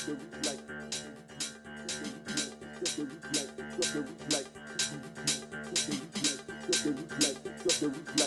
Drop the weak like, drop the weak like, drop the weak like, drop the weak like, drop the weak like.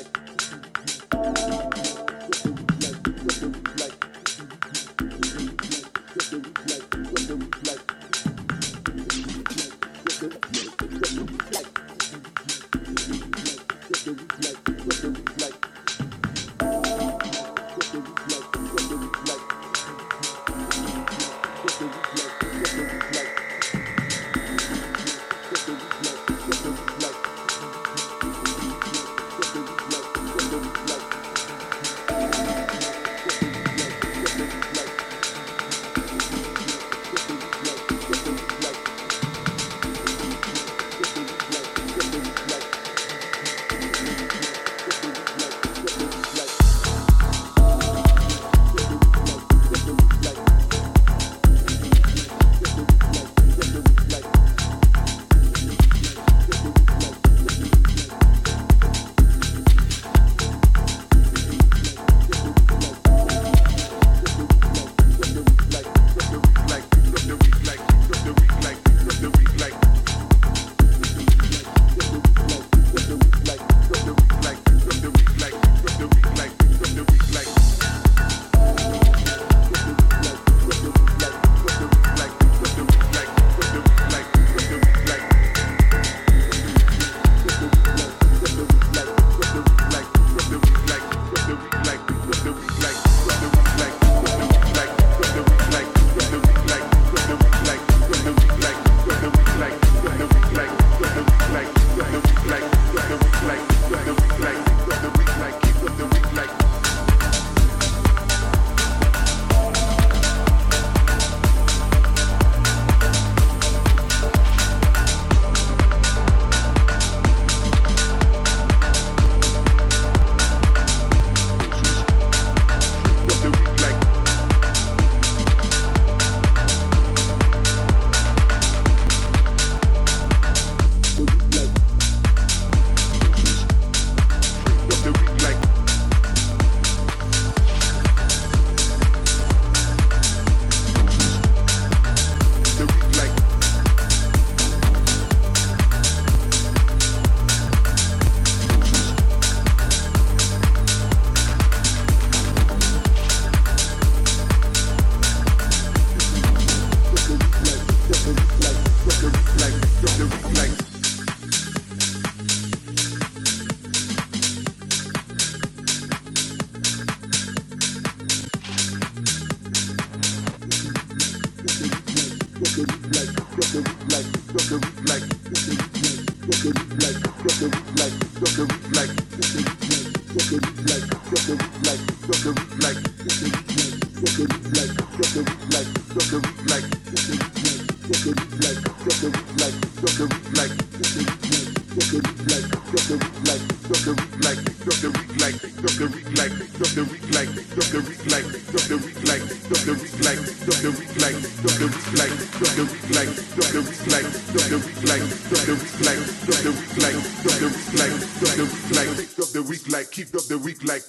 freak like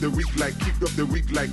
the weak like keep up the weak like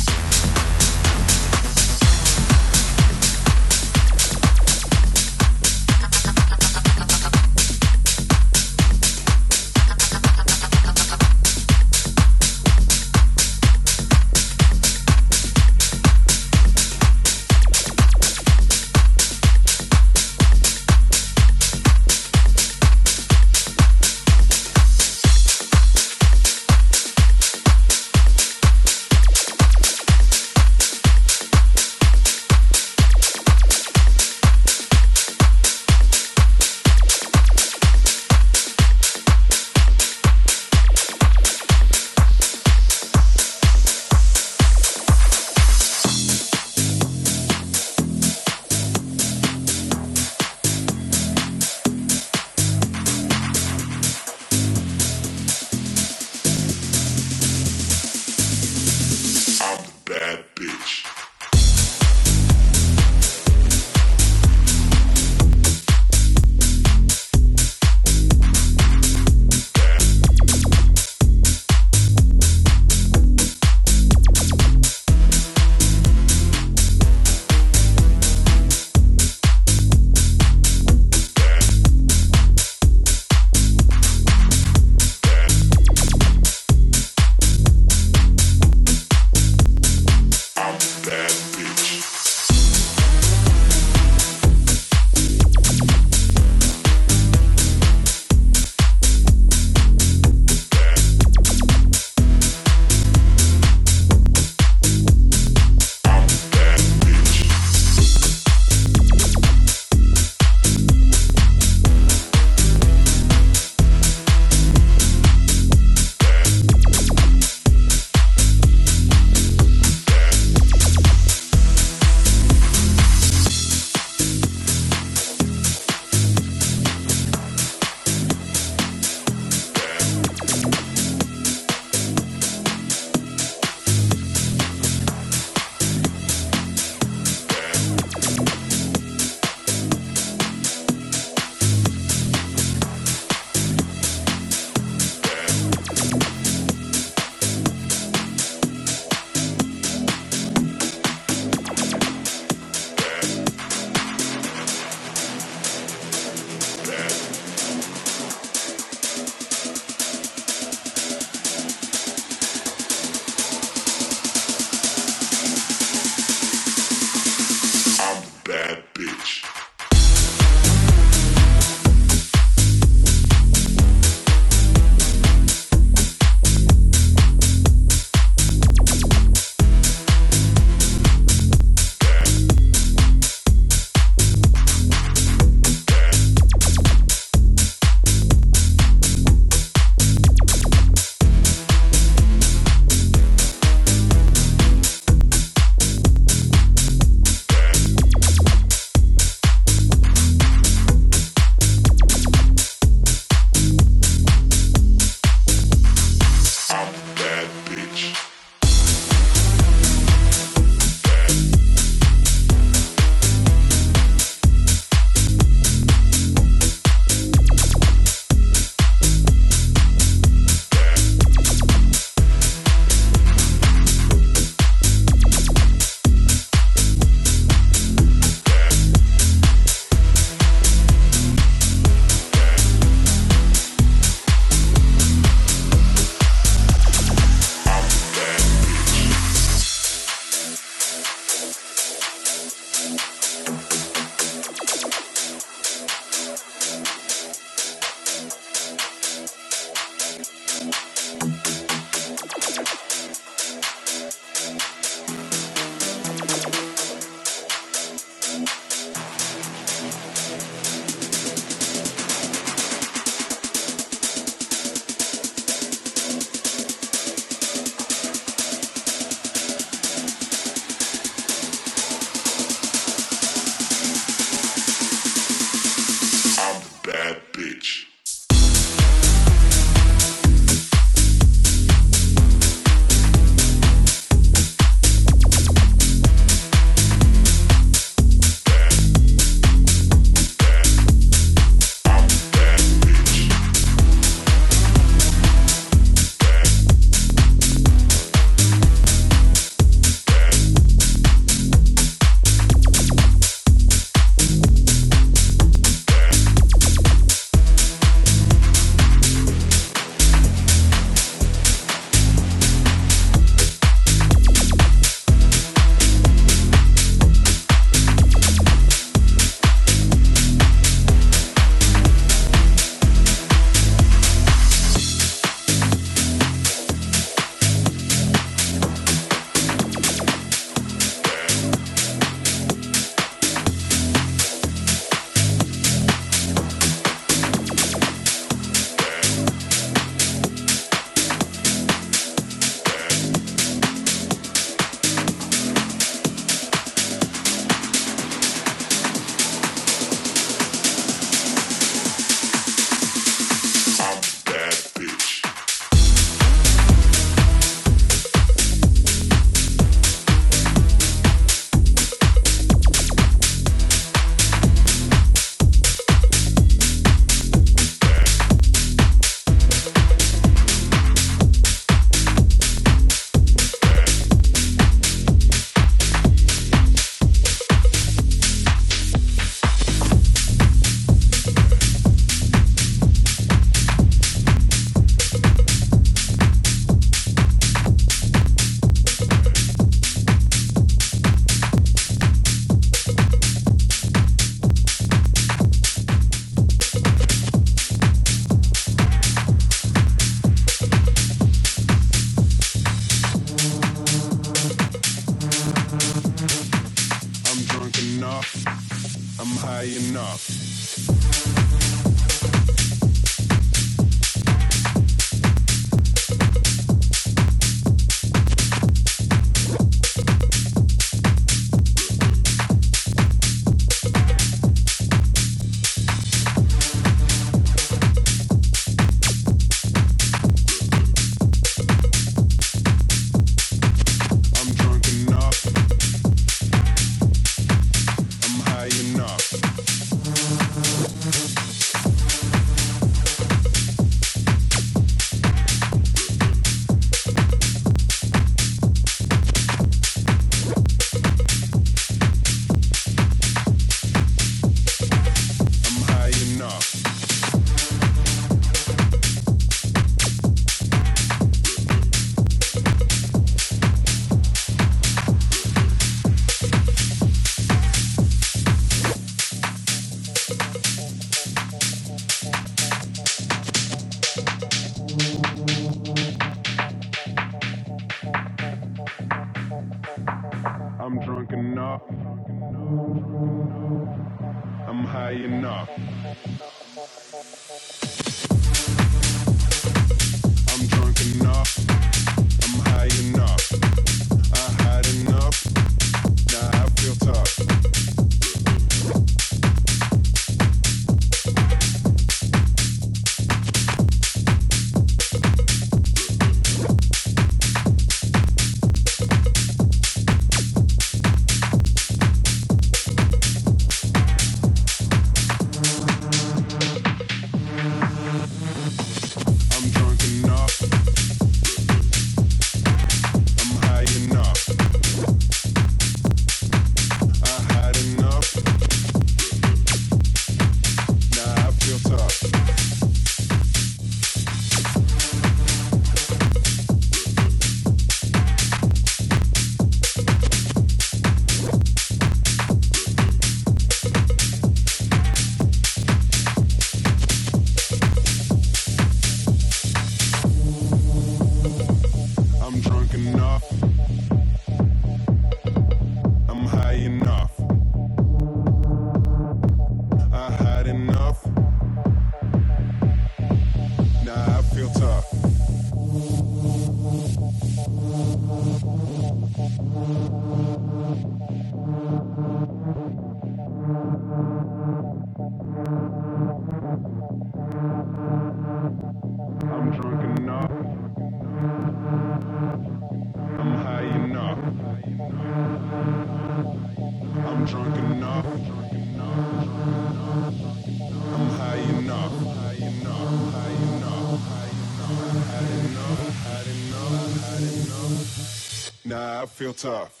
feel tough.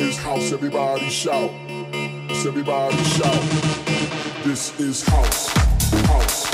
is house. Everybody shout. Everybody shout. This is house. House.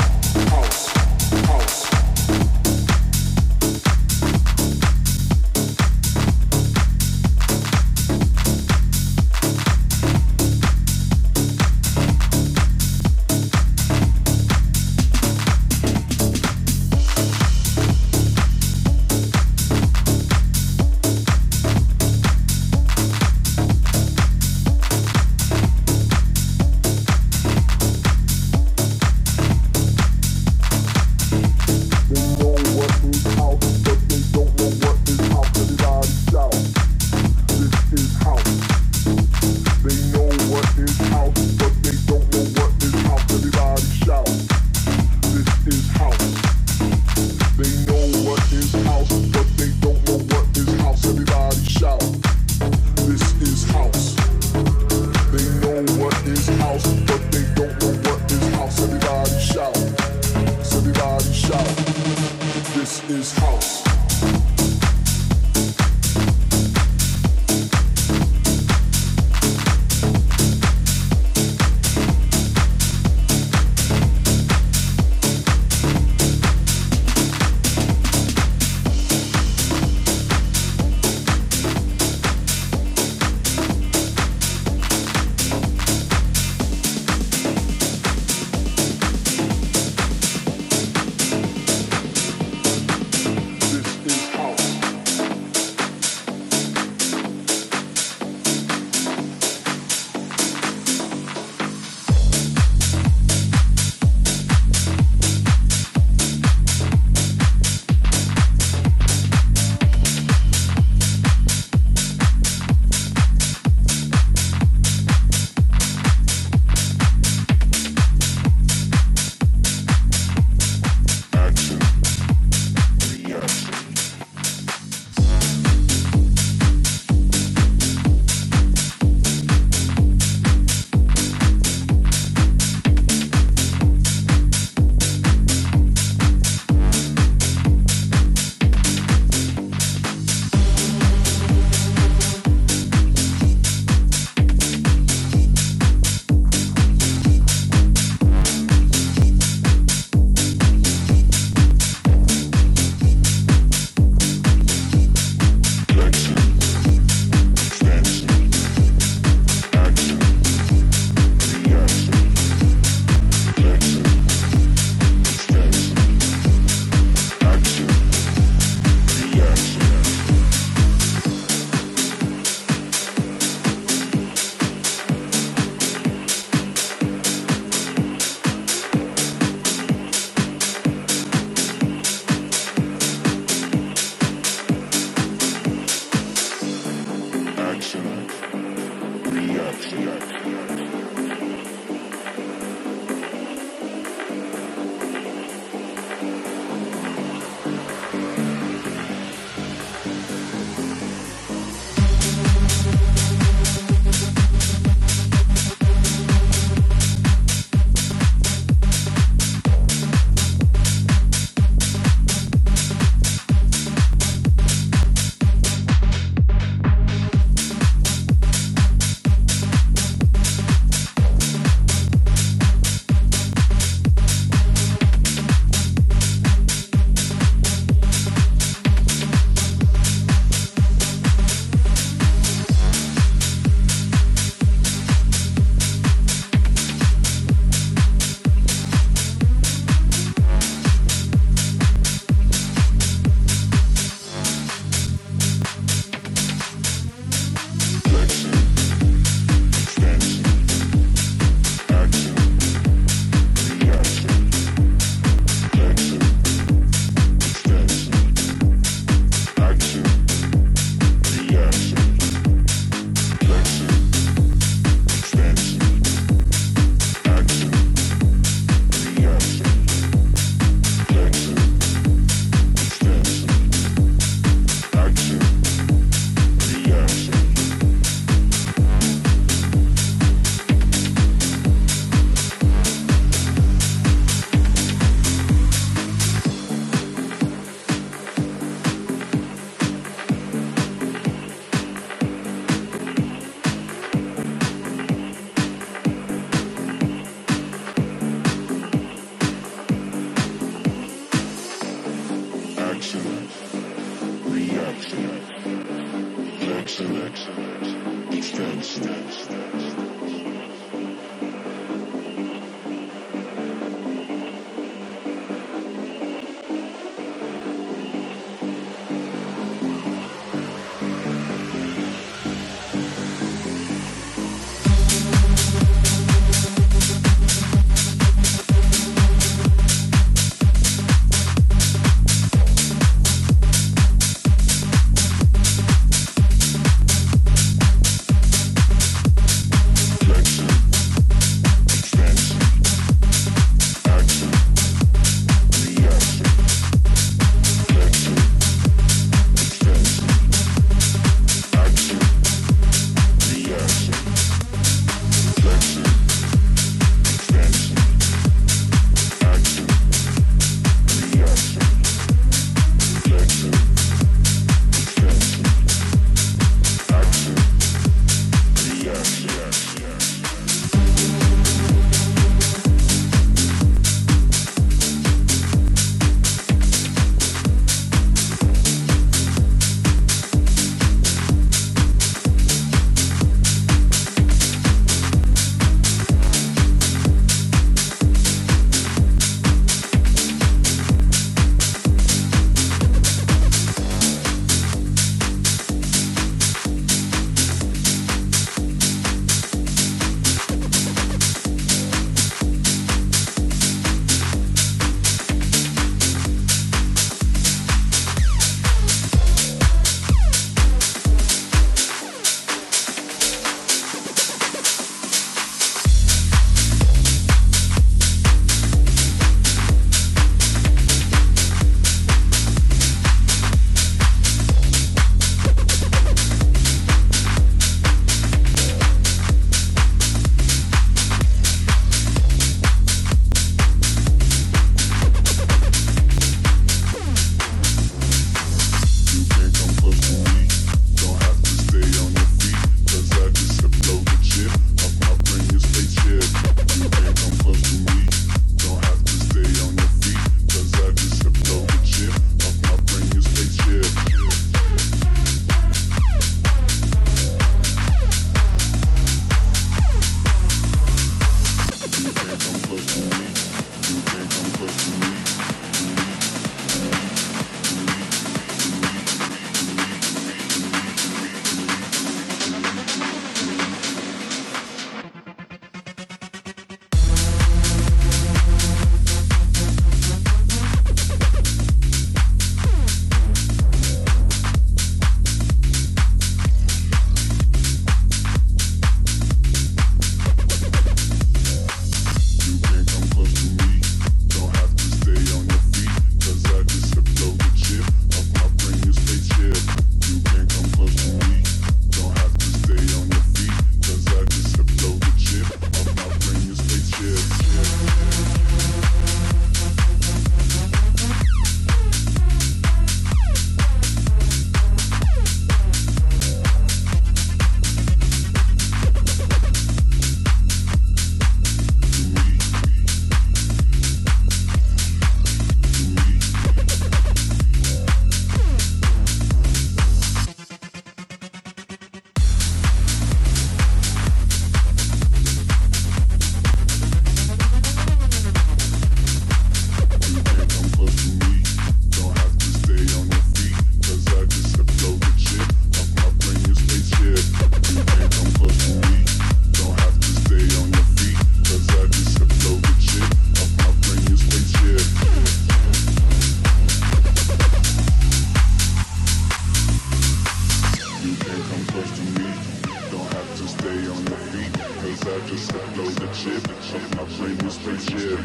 Just the chip of my brain spaceship.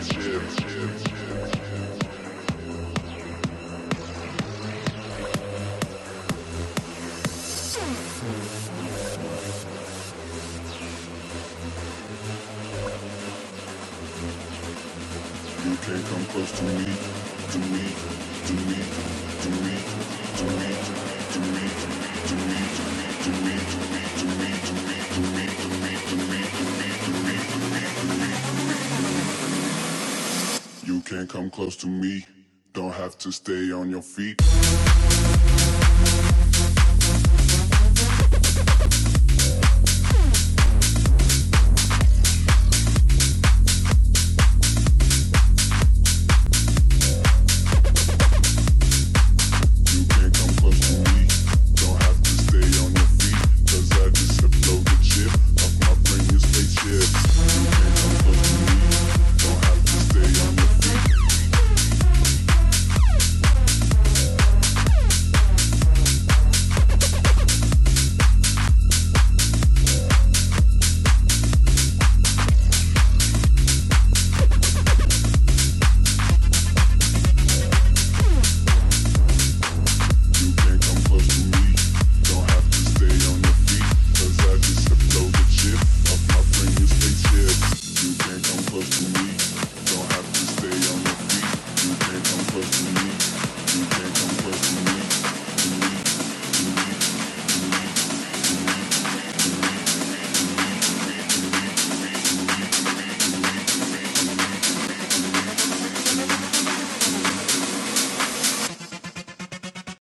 You can't come close to me, to me, to me, to me, come close to me. Don't have to stay on your feet.